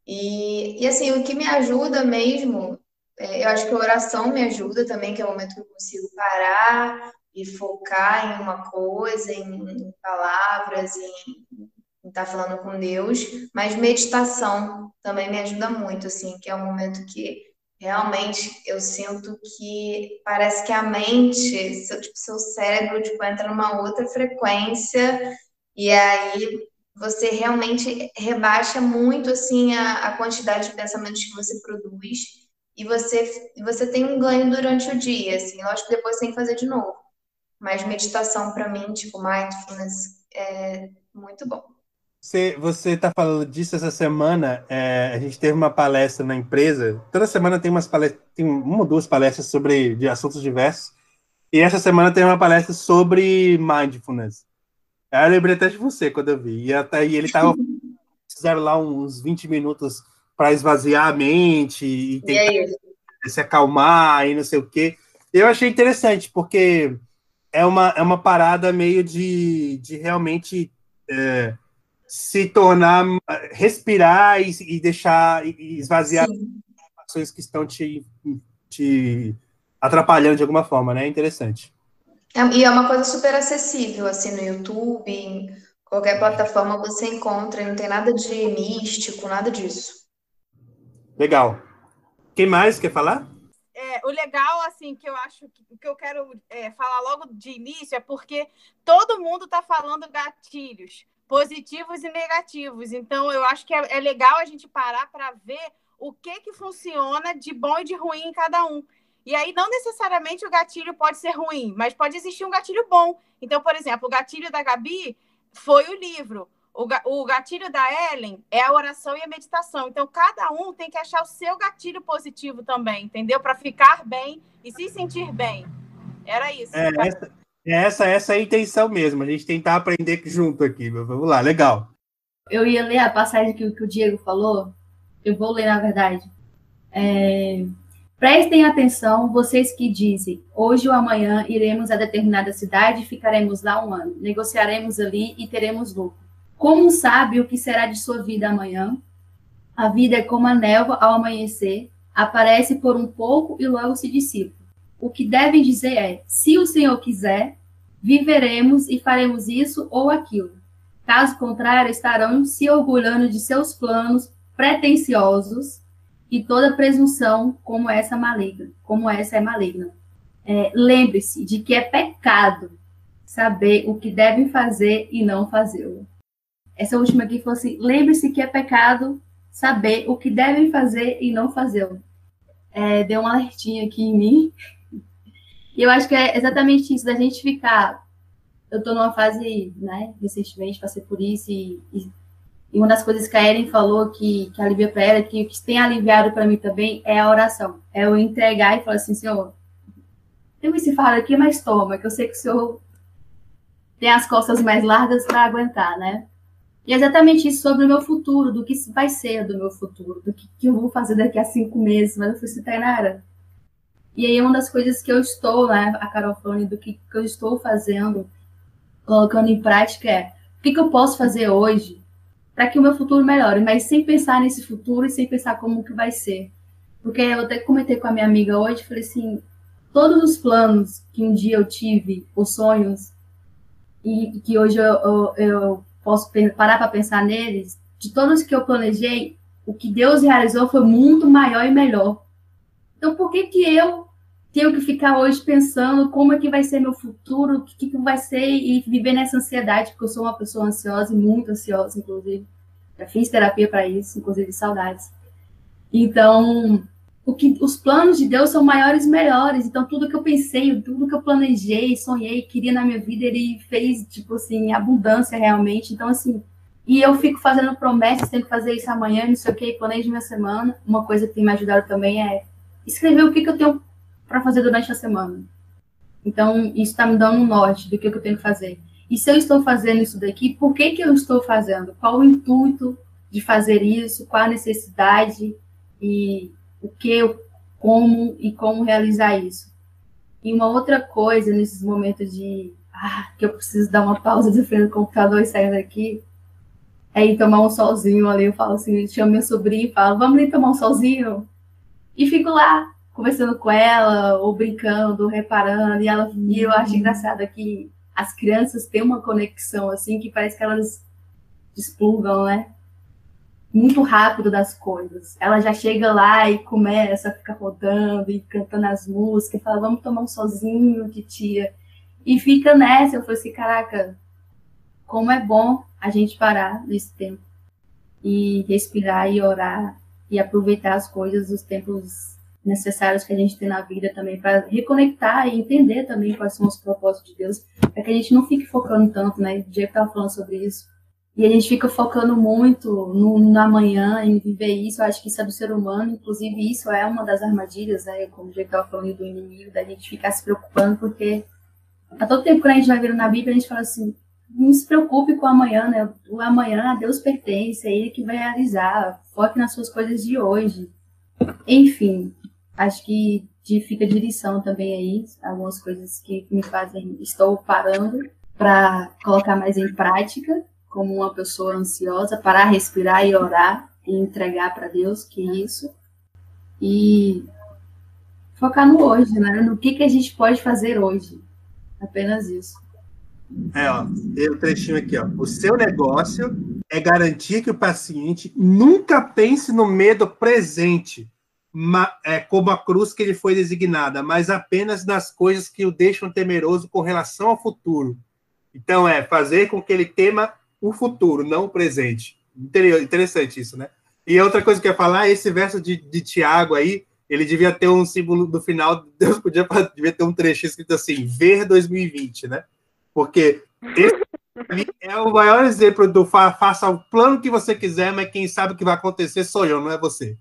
E, e assim, o que me ajuda mesmo, é, eu acho que a oração me ajuda também, que é o momento que eu consigo parar e focar em uma coisa, em, palavras, em estar tá falando com Deus, mas meditação também me ajuda muito, assim, que é um momento que realmente eu sinto que parece que a mente, seu, tipo, seu cérebro tipo, entra numa outra frequência e aí você realmente rebaixa muito assim a, a quantidade de pensamentos que você produz e você, você tem um ganho durante o dia, assim, lógico que depois tem que fazer de novo. Mas meditação para mim, tipo mindfulness, é muito bom. Você está falando disso essa semana. É, a gente teve uma palestra na empresa. Toda semana tem umas palestras, tem uma ou duas palestras sobre de assuntos diversos. E essa semana tem uma palestra sobre mindfulness. Aí eu lembrei até de você quando eu vi. E, até, e ele tava fizeram lá uns 20 minutos para esvaziar a mente e tentar e se acalmar e não sei o quê. Eu achei interessante, porque é uma, é uma parada meio de, de realmente. É, se tornar, respirar e, e deixar, e esvaziar ações que estão te, te atrapalhando de alguma forma, né? É interessante. É, e é uma coisa super acessível, assim, no YouTube, em qualquer plataforma você encontra, não tem nada de místico, nada disso. Legal. Quem mais quer falar? O legal, assim, que eu acho que, que eu quero é, falar logo de início é porque todo mundo está falando gatilhos positivos e negativos. Então, eu acho que é, é legal a gente parar para ver o que que funciona de bom e de ruim em cada um. E aí, não necessariamente o gatilho pode ser ruim, mas pode existir um gatilho bom. Então, por exemplo, o gatilho da Gabi foi o livro. O gatilho da Ellen é a oração e a meditação. Então, cada um tem que achar o seu gatilho positivo também, entendeu? Para ficar bem e se sentir bem. Era isso. É, essa, essa, essa é a intenção mesmo. A gente tentar aprender junto aqui. Vamos lá, legal. Eu ia ler a passagem que, que o Diego falou. Eu vou ler, na verdade. É, Prestem atenção, vocês que dizem, hoje ou amanhã iremos a determinada cidade e ficaremos lá um ano, negociaremos ali e teremos lucro. Como sabe o que será de sua vida amanhã? A vida é como a névoa ao amanhecer, aparece por um pouco e logo se dissipa. O que devem dizer é: se o Senhor quiser, viveremos e faremos isso ou aquilo. Caso contrário, estarão se orgulhando de seus planos pretensiosos e toda presunção como essa maligna, como essa é maligna. É, Lembre-se de que é pecado saber o que devem fazer e não fazê-lo. Essa última aqui falou assim: lembre-se que é pecado saber o que devem fazer e não fazê-lo. É, deu um alertinho aqui em mim. E eu acho que é exatamente isso, da gente ficar. Eu estou numa fase, né, recentemente passei por isso e, e e uma das coisas que a Eren falou que, que alivia para ela, que o que tem aliviado para mim também é a oração. É eu entregar e falar assim, Senhor, tem esse fardo aqui, mas toma, que eu sei que o Senhor tem as costas mais largas para aguentar, né? E é exatamente isso sobre o meu futuro, do que vai ser do meu futuro, do que, que eu vou fazer daqui a cinco meses. Mas eu falei assim, Tainara. E aí, uma das coisas que eu estou, né, a Carol falando do que, que eu estou fazendo, colocando em prática é o que, que eu posso fazer hoje para que o meu futuro melhore, mas sem pensar nesse futuro e sem pensar como que vai ser. Porque eu até comentei com a minha amiga hoje, falei assim, todos os planos que um dia eu tive, os sonhos, e que hoje eu, eu, eu posso parar para pensar neles, de todos que eu planejei, o que Deus realizou foi muito maior e melhor. Então, por que que eu tenho que ficar hoje pensando como é que vai ser meu futuro, o que, que vai ser e viver nessa ansiedade, porque eu sou uma pessoa ansiosa e muito ansiosa, inclusive. Já fiz terapia para isso, inclusive saudades. Então, o que os planos de Deus são maiores e melhores. Então, tudo que eu pensei, tudo que eu planejei, sonhei, queria na minha vida, ele fez, tipo assim, abundância realmente. Então, assim, e eu fico fazendo promessas, tenho que fazer isso amanhã, não sei o que, planejo minha semana. Uma coisa que tem me ajudado também é escrever o que, que eu tenho para fazer durante a semana. Então, isso está me dando um norte do que, que eu tenho que fazer. E se eu estou fazendo isso daqui, por que, que eu estou fazendo? Qual o intuito de fazer isso? Qual a necessidade? E o que, como e como realizar isso? E uma outra coisa nesses momentos de ah, que eu preciso dar uma pausa de frente do computador e sair daqui, é ir tomar um solzinho ali. Eu falo assim, chamo meu sobrinho e falo, vamos ali tomar um solzinho? E fico lá, conversando com ela, ou brincando, ou reparando, e, ela, e eu acho engraçado que as crianças têm uma conexão assim que parece que elas desplugam, né? Muito rápido das coisas. Ela já chega lá e começa a ficar rodando e cantando as músicas, fala, vamos tomar um sozinho, titia. E fica nessa. Eu falei assim, caraca, como é bom a gente parar nesse tempo e respirar e orar e aproveitar as coisas dos tempos necessários que a gente tem na vida também para reconectar e entender também quais são os propósitos de Deus, para que a gente não fique focando tanto, né? O Diego estava falando sobre isso. E a gente fica focando muito no, no amanhã, em viver isso. Eu acho que isso é do ser humano, inclusive isso é uma das armadilhas, né? Como o Diego estava falando do inimigo, da gente ficar se preocupando, porque a todo tempo que a gente vai vendo na Bíblia, a gente fala assim, não se preocupe com o amanhã, né? O amanhã a Deus pertence, é Ele que vai realizar. Foque nas suas coisas de hoje. Enfim, acho que fica de lição também aí, algumas coisas que me fazem, estou parando para colocar mais em prática, como uma pessoa ansiosa, parar, respirar e orar e entregar para Deus, que é isso. E focar no hoje, né? No que, que a gente pode fazer hoje. Apenas isso. É, ó, tem um trechinho aqui, ó. O seu negócio é garantir que o paciente nunca pense no medo presente é, como a cruz que ele foi designada, mas apenas nas coisas que o deixam temeroso com relação ao futuro. Então, é fazer com que ele tema o futuro, não o presente. Interessante isso, né? E outra coisa que eu ia falar, esse verso de, de Tiago aí, ele devia ter um símbolo do final, Deus podia devia ter um trecho escrito assim, ver 2020, né? Porque esse é o maior exemplo do fa faça o plano que você quiser, mas quem sabe o que vai acontecer sou eu, não é você.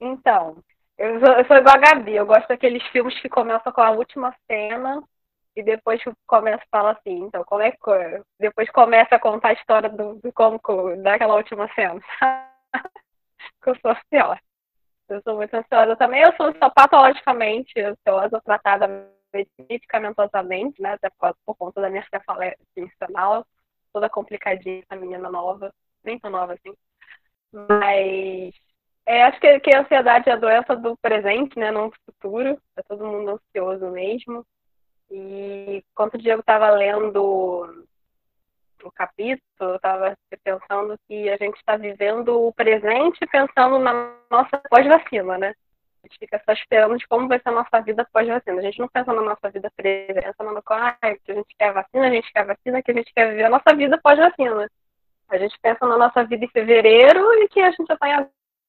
Então, eu sou, eu sou igual a Gabi, eu gosto daqueles filmes que começam com a última cena e depois começa a falar assim, então, como é que. Depois começa a contar a história do, do como daquela última cena. eu sou pior. Eu sou muito ansiosa também. Eu sou só patologicamente ansiosa, tratada medicamentosamente, né? Até por, por conta da minha cefaleia funcional, toda complicadinha, essa menina nova, nem tão nova assim. Mas é, acho que, que a ansiedade é a doença do presente, né? Não do futuro. É todo mundo ansioso mesmo. E quando o Diego estava lendo o capítulo, eu estava pensando que a gente está vivendo o presente pensando na nossa pós-vacina, né? A gente fica só esperando de como vai ser a nossa vida pós-vacina. A gente não pensa na nossa vida presente, pensa no ah, que a gente quer vacina, a gente quer vacina, que a gente quer viver a nossa vida pós-vacina. A gente pensa na nossa vida em fevereiro e que a gente já está em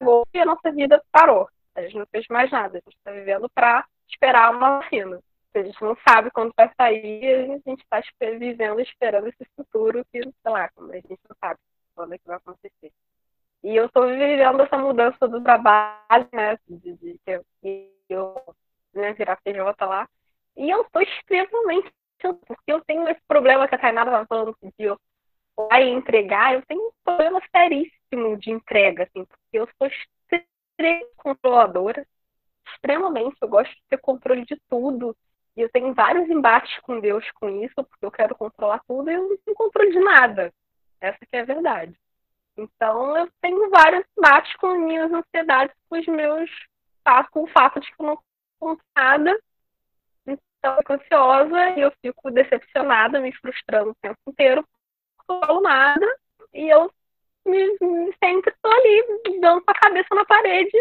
agosto e a nossa vida parou. A gente não fez mais nada. A gente está vivendo para esperar uma vacina a gente não sabe quando vai sair, a gente está vivendo, esperando esse futuro que, sei lá, a gente não sabe quando é que vai acontecer. E eu estou vivendo essa mudança do trabalho, né, de, de, de eu né, virar PJ lá, e eu estou extremamente porque eu tenho esse problema que a Tainara estava falando de eu e entregar, eu tenho um problema seríssimo de entrega, assim, porque eu sou extremamente controladora, extremamente, eu gosto de ter controle de tudo, e eu tenho vários embates com Deus com isso, porque eu quero controlar tudo e eu não tenho controle de nada. Essa que é a verdade. Então eu tenho vários embates com minhas ansiedades, com os meus com o fato de que eu não conto nada. Então eu fico ansiosa e eu fico decepcionada, me frustrando o tempo inteiro, não falo nada, e eu me, sempre estou ali dando com a cabeça na parede,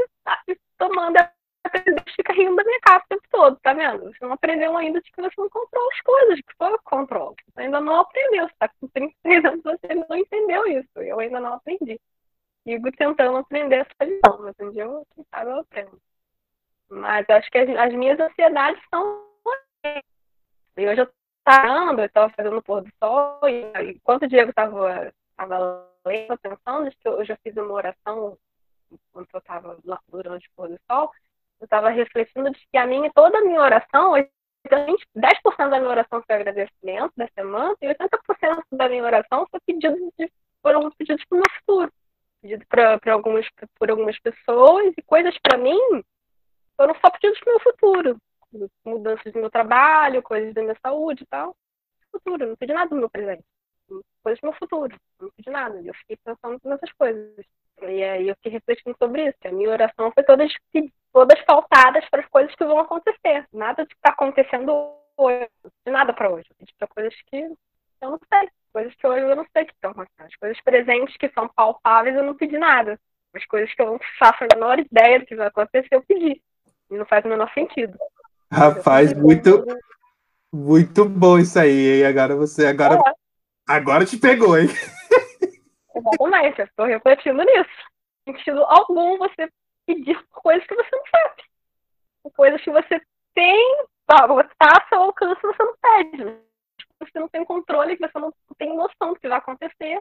tomando a fica rindo da minha cara o tempo todo, tá vendo? Você não aprendeu ainda de que você não controla as coisas, que só eu controlo. Você ainda não aprendeu, você tá com 33 anos, você não entendeu isso. Eu ainda não aprendi. Sigo tentando aprender essa lição, mas um dia eu, quem sabe, eu aprendo. Mas acho que as, as minhas ansiedades são. E hoje eu estava eu estava fazendo o pôr do sol, e enquanto o Diego estava lendo, pensando, eu já fiz uma oração quando eu estava durante o pôr do sol, eu estava refletindo de que a minha, toda a minha oração, 10% da minha oração foi agradecimento da semana e 80% da minha oração foi pedido de, foram pedidos para o meu futuro. Pedido para algumas, por algumas pessoas e coisas para mim foram só pedidos para o meu futuro. Mudanças do meu trabalho, coisas da minha saúde e tal. Futuro, não pedi nada do meu presente. Coisas do meu futuro, não pedi nada. E eu fiquei pensando nessas coisas. E aí eu fiquei refletindo sobre isso. A minha oração foi todas, todas faltadas para as coisas que vão acontecer. Nada de que está acontecendo hoje. De nada para hoje. Para coisas que eu não sei. Coisas que hoje eu não sei que estão acontecendo. As coisas presentes que são palpáveis eu não pedi nada. As coisas que eu não faço a menor ideia do que vai acontecer eu pedi. E não faz o menor sentido. Rapaz, muito, muito bom isso aí, hein? Agora você. Agora, é. agora te pegou, hein? Exatamente, eu estou refletindo nisso. Em sentido algum você pedir coisas que você não sabe. Coisas que você tem, tá, está ao seu alcance você não pede. Você não tem controle, você não tem noção do que vai acontecer,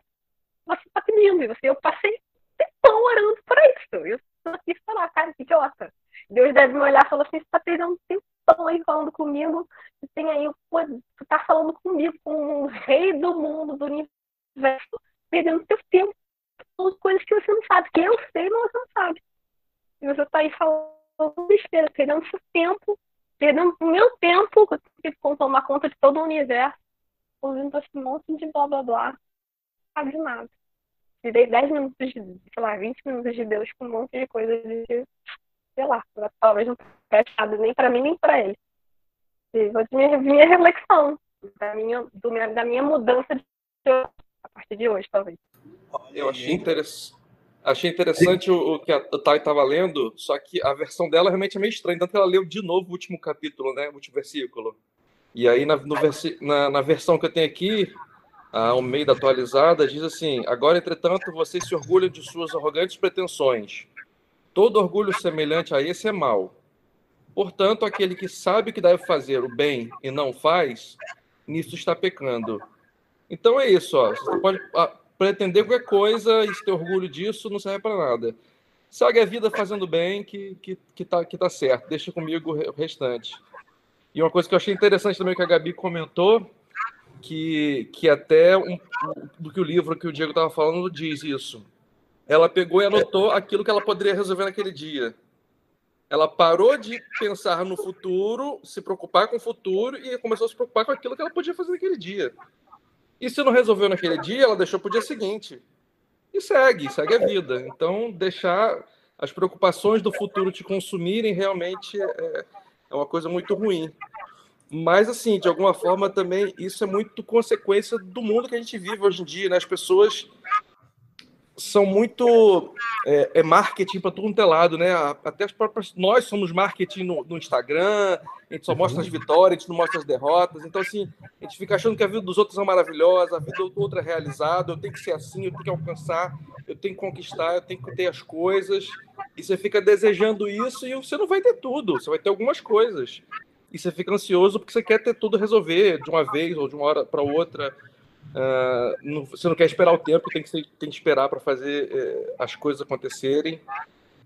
você está pedindo. E você, eu passei tempão orando por isso. Eu estou aqui falar, cara, que idiota. Deus deve me olhar e falar assim, você está perdendo tempão aí falando comigo, você tem aí, você está falando comigo, com o rei do mundo, do universo, perdendo seu tempo com coisas que você não sabe, que eu sei, mas você não sabe. E você está aí falando besteira, perdendo seu tempo, perdendo o meu tempo, que eu tive que tomar conta de todo o universo, ouvindo esse monte de blá blá blá, sabe de nada. Tirei 10 minutos de, sei lá, 20 minutos de Deus com um monte de coisas de, sei lá, talvez não preste nada nem para mim nem para ele. E vou minha, minha reflexão, da minha, do minha, da minha mudança de a partir de hoje, talvez. Eu achei interessante. Achei interessante o, o, que a Thay estava lendo, só que a versão dela realmente é meio estranha, tanto que ela leu de novo o último capítulo, né? O último versículo. E aí, na, versi, na, na versão que eu tenho aqui, a meio atualizada, diz assim: Agora, entretanto, vocês se orgulham de suas arrogantes pretensões. Todo orgulho semelhante a esse é mau. Portanto, aquele que sabe que deve fazer o bem e não faz, nisso está pecando. Então é isso, ó. Você pode ah, pretender qualquer coisa e ter orgulho disso não serve para nada. Segue a vida fazendo bem, que, que, que, tá, que tá certo. Deixa comigo o restante. E uma coisa que eu achei interessante também que a Gabi comentou, que, que até um, do que o livro que o Diego estava falando diz isso. Ela pegou e anotou aquilo que ela poderia resolver naquele dia. Ela parou de pensar no futuro, se preocupar com o futuro e começou a se preocupar com aquilo que ela podia fazer naquele dia. E se não resolveu naquele dia, ela deixou para o dia seguinte. E segue, segue a vida. Então, deixar as preocupações do futuro te consumirem realmente é, é uma coisa muito ruim. Mas, assim, de alguma forma também, isso é muito consequência do mundo que a gente vive hoje em dia, né? As pessoas são muito é, é marketing para todo é lado, né? Até as próprias nós somos marketing no, no, Instagram, a gente só mostra as vitórias, a gente não mostra as derrotas. Então assim, a gente fica achando que a vida dos outros é maravilhosa, a vida do outro é realizada, eu tenho que ser assim, eu tenho que alcançar, eu tenho que conquistar, eu tenho que ter as coisas. E você fica desejando isso e você não vai ter tudo, você vai ter algumas coisas. E você fica ansioso porque você quer ter tudo resolver de uma vez ou de uma hora para outra. Uh, não, você não quer esperar o tempo, tem que, tem que esperar para fazer uh, as coisas acontecerem.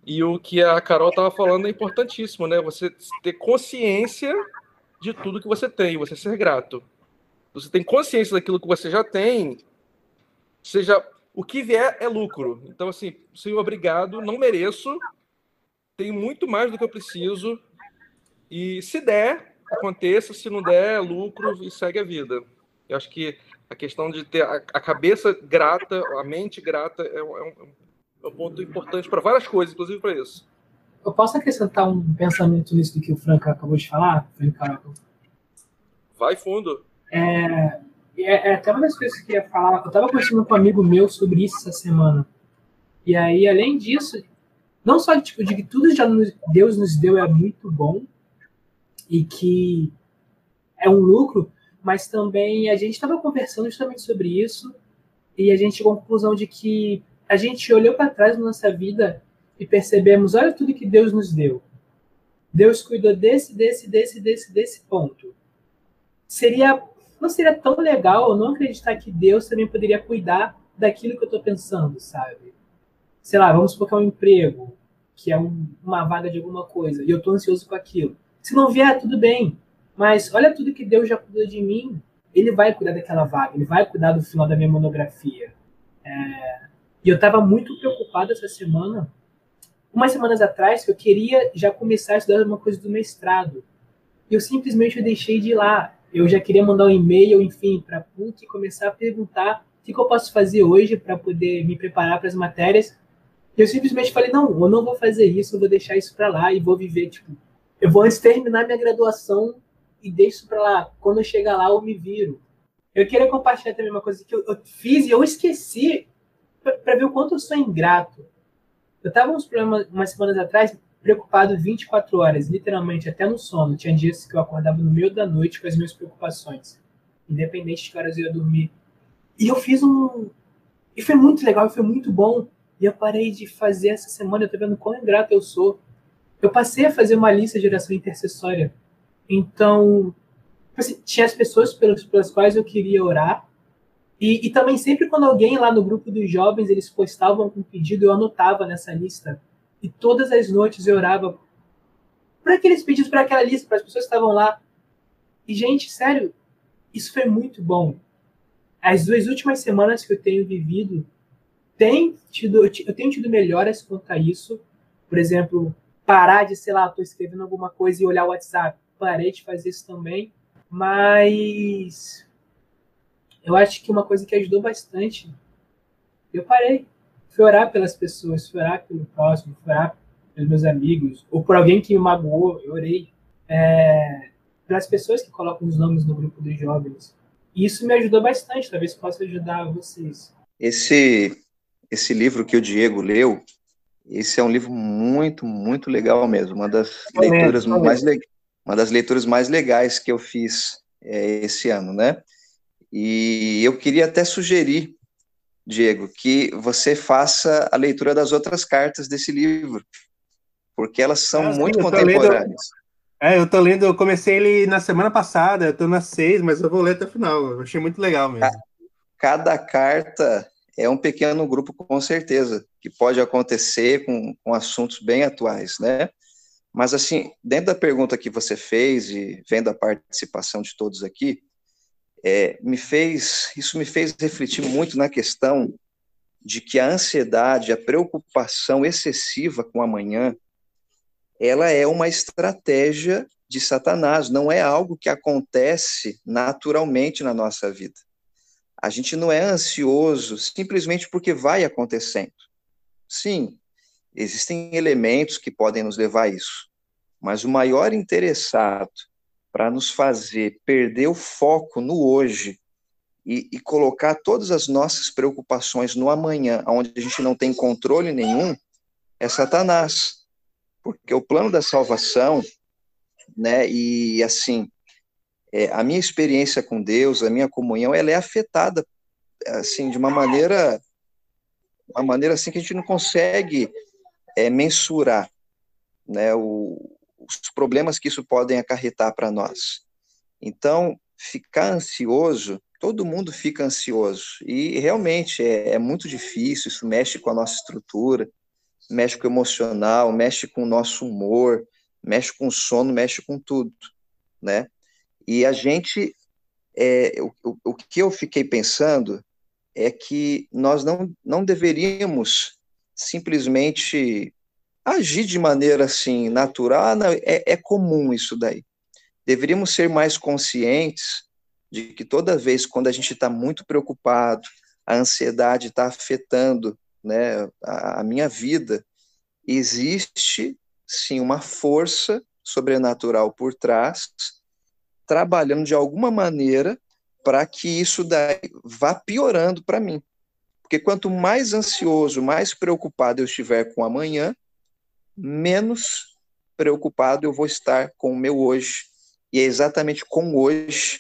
E o que a Carol estava falando é importantíssimo, né? Você ter consciência de tudo que você tem, você ser grato. Você tem consciência daquilo que você já tem, seja o que vier é lucro. Então, assim, senhor, obrigado, não mereço, tenho muito mais do que eu preciso. E se der, aconteça, se não der, é lucro e segue a vida. Eu acho que a questão de ter a, a cabeça grata, a mente grata, é, um, é um ponto importante para várias coisas, inclusive para isso. Eu posso acrescentar um pensamento nisso do que o Franca acabou de falar, Vai fundo. É, é, é, até uma das coisas que eu queria falar. Eu estava conversando com um amigo meu sobre isso essa semana. E aí, além disso, não só tipo, de que tudo já nos, Deus nos deu é muito bom e que é um lucro, mas também a gente estava conversando justamente sobre isso e a gente chegou à conclusão de que a gente olhou para trás na nossa vida e percebemos, olha tudo que Deus nos deu. Deus cuidou desse, desse, desse, desse, desse ponto. Seria, não seria tão legal eu não acreditar que Deus também poderia cuidar daquilo que eu estou pensando, sabe? Sei lá, vamos supor que é um emprego, que é um, uma vaga de alguma coisa, e eu estou ansioso com aquilo. Se não vier, tudo bem. Mas olha tudo que Deus já cuidou de mim. Ele vai cuidar daquela vaga, ele vai cuidar do final da minha monografia. É... E eu estava muito preocupado essa semana, umas semanas atrás, que eu queria já começar a estudar uma coisa do mestrado. E eu simplesmente deixei de ir lá. Eu já queria mandar um e-mail, enfim, para a PUC e começar a perguntar o que, que eu posso fazer hoje para poder me preparar para as matérias. E eu simplesmente falei: não, eu não vou fazer isso, eu vou deixar isso para lá e vou viver, tipo, eu vou antes terminar minha graduação e deixo isso para lá. Quando eu chegar lá, eu me viro. Eu queria compartilhar também uma coisa que eu, eu fiz e eu esqueci para ver o quanto eu sou ingrato. Eu estava uns problemas umas semanas atrás preocupado 24 horas, literalmente, até no sono. Tinha dias que eu acordava no meio da noite com as minhas preocupações, independente de que horas eu ia dormir. E eu fiz um. E foi muito legal, foi muito bom. E eu parei de fazer essa semana, eu tô vendo quão ingrato eu sou. Eu passei a fazer uma lista de oração intercessória então, assim, tinha as pessoas pelas, pelas quais eu queria orar. E, e, também sempre quando alguém lá no grupo dos jovens eles postavam um pedido, eu anotava nessa lista. E todas as noites eu orava por aqueles pedidos, para aquela lista, para as pessoas que estavam lá. E, gente, sério, isso foi muito bom. As duas últimas semanas que eu tenho vivido, tem tido, eu tenho tido melhoras quanto a isso. Por exemplo, parar de, sei lá, estou escrevendo alguma coisa e olhar o WhatsApp parei de fazer isso também, mas eu acho que uma coisa que ajudou bastante, eu parei. Fui orar pelas pessoas, fui orar pelo próximo, fui orar pelos meus amigos, ou por alguém que me magoou, eu orei. É, pelas pessoas que colocam os nomes no grupo dos jovens. E isso me ajudou bastante, talvez possa ajudar vocês. Esse, esse livro que o Diego leu, esse é um livro muito, muito legal mesmo. Uma das leituras mais uma das leituras mais legais que eu fiz é, esse ano, né? E eu queria até sugerir, Diego, que você faça a leitura das outras cartas desse livro, porque elas são muito contemporâneas. Lendo, é, eu tô lendo, eu comecei ele na semana passada, eu tô na seis, mas eu vou ler até o final. Eu achei muito legal mesmo. Cada carta é um pequeno grupo, com certeza, que pode acontecer com, com assuntos bem atuais, né? Mas, assim, dentro da pergunta que você fez e vendo a participação de todos aqui, é, me fez, isso me fez refletir muito na questão de que a ansiedade, a preocupação excessiva com amanhã, ela é uma estratégia de Satanás, não é algo que acontece naturalmente na nossa vida. A gente não é ansioso simplesmente porque vai acontecendo. Sim, existem elementos que podem nos levar a isso, mas o maior interessado para nos fazer perder o foco no hoje e, e, colocar todas as nossas preocupações no amanhã, onde a gente não tem controle nenhum, é Satanás. Porque o plano da salvação, né, e assim, é, a minha experiência com Deus, a minha comunhão, ela é afetada assim de uma maneira, uma maneira assim que a gente não consegue é, mensurar, né, o, os problemas que isso podem acarretar para nós. Então, ficar ansioso, todo mundo fica ansioso e realmente é, é muito difícil. Isso mexe com a nossa estrutura, mexe com o emocional, mexe com o nosso humor, mexe com o sono, mexe com tudo, né? E a gente, é, o, o que eu fiquei pensando é que nós não, não deveríamos simplesmente agir de maneira assim natural, é, é comum isso daí. Deveríamos ser mais conscientes de que toda vez quando a gente está muito preocupado, a ansiedade está afetando né, a, a minha vida, existe sim uma força sobrenatural por trás trabalhando de alguma maneira para que isso daí vá piorando para mim. Porque quanto mais ansioso, mais preocupado eu estiver com amanhã, menos preocupado eu vou estar com o meu hoje. E é exatamente com hoje,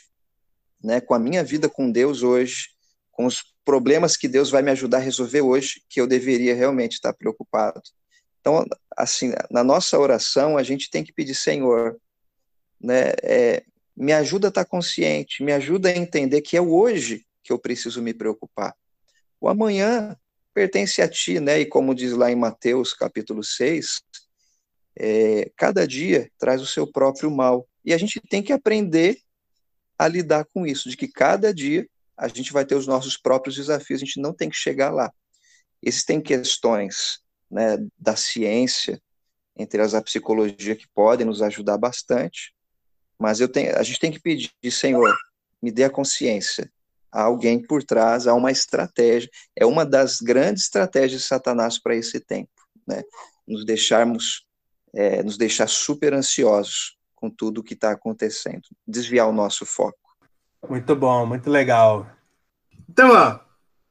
né, com a minha vida com Deus hoje, com os problemas que Deus vai me ajudar a resolver hoje, que eu deveria realmente estar preocupado. Então, assim, na nossa oração, a gente tem que pedir, Senhor, né, é, me ajuda a estar consciente, me ajuda a entender que é hoje que eu preciso me preocupar. O amanhã pertence a ti, né? E como diz lá em Mateus capítulo 6, é, cada dia traz o seu próprio mal. E a gente tem que aprender a lidar com isso, de que cada dia a gente vai ter os nossos próprios desafios, a gente não tem que chegar lá. Existem questões né, da ciência, entre as da psicologia, que podem nos ajudar bastante, mas eu tenho, a gente tem que pedir, Senhor, me dê a consciência. Há alguém por trás, há uma estratégia. É uma das grandes estratégias de Satanás para esse tempo, né? Nos deixarmos, é, nos deixar super ansiosos com tudo o que está acontecendo, desviar o nosso foco. Muito bom, muito legal. Então, ó,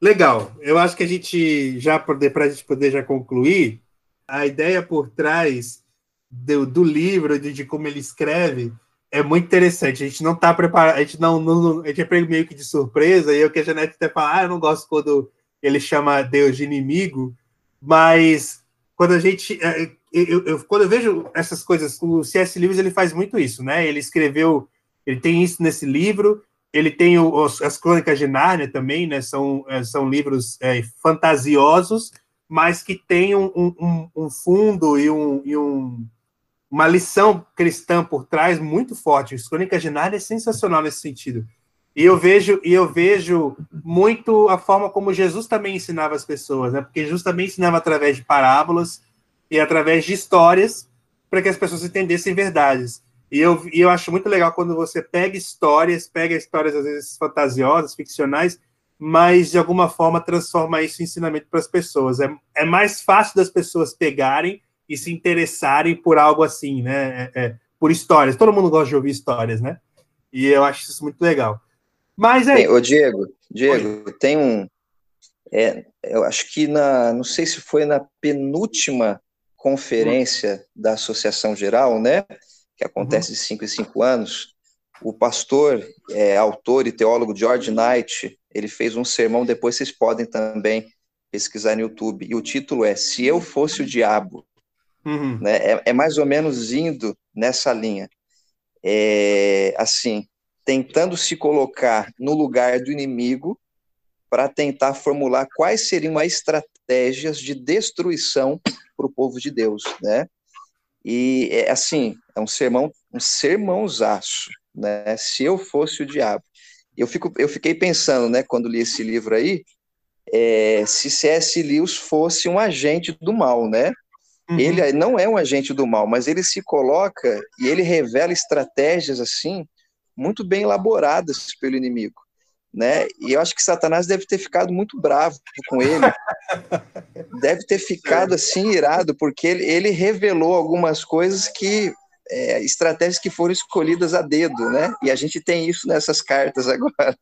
legal. Eu acho que a gente já para a gente poder já concluir, a ideia por trás do, do livro, de, de como ele escreve, é muito interessante. A gente não está preparado, a gente não, não, a gente é meio que de surpresa, e eu que a Janete até fala, ah, eu não gosto quando ele chama Deus de inimigo, mas quando a gente. É, eu, eu, quando eu vejo essas coisas, o C.S. Lewis ele faz muito isso, né? Ele escreveu, ele tem isso nesse livro, ele tem os, as Crônicas de Nárnia também, né? São, é, são livros é, fantasiosos, mas que têm um, um, um fundo e um, e um uma lição cristã por trás muito forte. As Crônicas de Nárnia é sensacional nesse sentido. E eu vejo e eu vejo muito a forma como Jesus também ensinava as pessoas, né? Porque Jesus também ensinava através de parábolas e através de histórias para que as pessoas entendessem verdades. E eu, e eu acho muito legal quando você pega histórias, pega histórias às vezes fantasiosas, ficcionais, mas de alguma forma transforma isso em ensinamento para as pessoas. É, é mais fácil das pessoas pegarem e se interessarem por algo assim, né? É, é, por histórias. Todo mundo gosta de ouvir histórias, né? E eu acho isso muito legal. Mas é. Ô, Diego, Diego, tem um, É, eu acho que na, não sei se foi na penúltima conferência da Associação Geral, né, que acontece de cinco em cinco anos, o pastor, é, autor e teólogo George Knight, ele fez um sermão, depois vocês podem também pesquisar no YouTube, e o título é Se Eu Fosse o Diabo. Uhum. Né, é, é, mais ou menos indo nessa linha. É, assim, tentando se colocar no lugar do inimigo para tentar formular quais seriam as estratégias de destruição para o povo de Deus, né? E é assim, é um sermão, um sermãozaço, né? Se eu fosse o diabo. Eu, fico, eu fiquei pensando, né, quando li esse livro aí, é, se C.S. Lewis fosse um agente do mal, né? Uhum. Ele não é um agente do mal, mas ele se coloca e ele revela estratégias assim muito bem elaboradas pelo inimigo né? E eu acho que Satanás deve ter ficado muito bravo com ele. deve ter ficado assim irado, porque ele, ele revelou algumas coisas que é, estratégias que foram escolhidas a dedo, né? E a gente tem isso nessas cartas agora.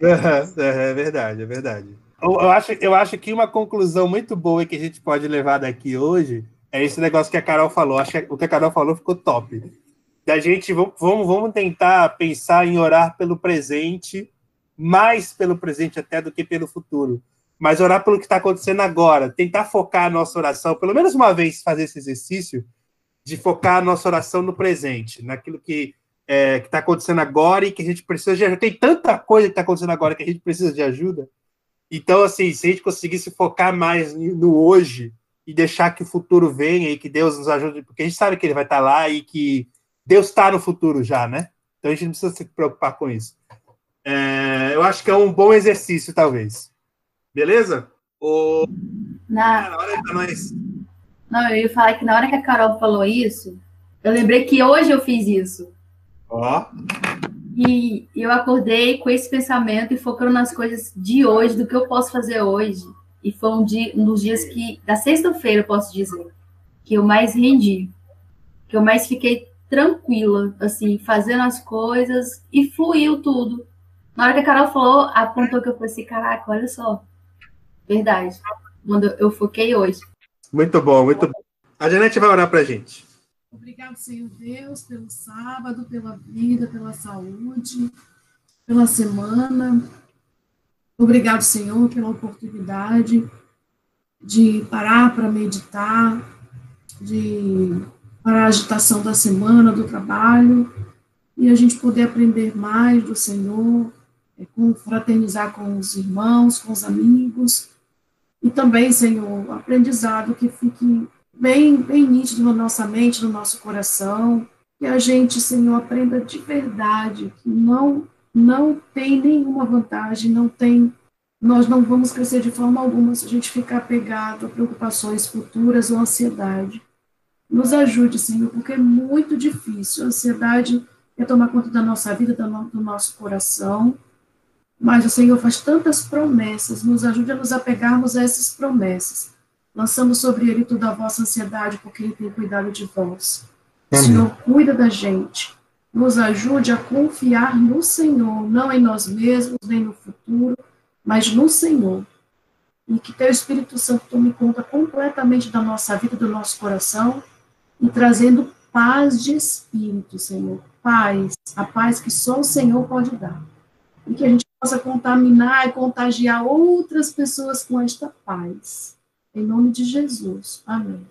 É, verdade, é verdade. Eu, eu, acho, eu acho que uma conclusão muito boa que a gente pode levar daqui hoje é esse negócio que a Carol falou. Acho que o que a Carol falou ficou top. Da gente vamos, vamos tentar pensar em orar pelo presente mais pelo presente até do que pelo futuro. Mas orar pelo que está acontecendo agora, tentar focar a nossa oração, pelo menos uma vez fazer esse exercício, de focar a nossa oração no presente, naquilo que é, está acontecendo agora e que a gente precisa de ajuda. Tem tanta coisa que está acontecendo agora que a gente precisa de ajuda. Então, assim, se a gente conseguisse focar mais no hoje e deixar que o futuro venha e que Deus nos ajude, porque a gente sabe que Ele vai estar tá lá e que Deus está no futuro já, né? Então a gente não precisa se preocupar com isso. É, eu acho que é um bom exercício, talvez. Beleza? O... Na... na hora nós. Não, eu ia falar que na hora que a Carol falou isso, eu lembrei que hoje eu fiz isso. Ó. E eu acordei com esse pensamento e focando nas coisas de hoje, do que eu posso fazer hoje. E foi um, dia, um dos dias que, da sexta-feira, eu posso dizer, que eu mais rendi. Que eu mais fiquei tranquila, assim, fazendo as coisas e fluiu tudo. Na hora que a Carol falou, apontou que eu falei assim, caraca, olha só. Verdade. Quando eu foquei hoje. Muito bom, muito bom. A Janete vai orar pra gente. Obrigado, Senhor Deus, pelo sábado, pela vida, pela saúde, pela semana. Obrigado, Senhor, pela oportunidade de parar para meditar, de parar a agitação da semana, do trabalho, e a gente poder aprender mais do Senhor, é, confraternizar com os irmãos, com os amigos, e também, Senhor, aprendizado que fique bem, bem nítido na nossa mente, no nosso coração, que a gente, Senhor, aprenda de verdade que não, não tem nenhuma vantagem, não tem, nós não vamos crescer de forma alguma se a gente ficar apegado a preocupações futuras ou ansiedade. Nos ajude, Senhor, porque é muito difícil. A ansiedade é tomar conta da nossa vida, do nosso coração, mas o Senhor faz tantas promessas, nos ajude a nos apegarmos a essas promessas. Lançamos sobre Ele toda a vossa ansiedade, porque Ele tem cuidado de vós. O Senhor cuida da gente. Nos ajude a confiar no Senhor, não em nós mesmos, nem no futuro, mas no Senhor. E que Teu Espírito Santo tome conta completamente da nossa vida, do nosso coração, e trazendo paz de espírito, Senhor. Paz, a paz que só o Senhor pode dar e que a gente possa contaminar e contagiar outras pessoas com esta paz. Em nome de Jesus. Amém.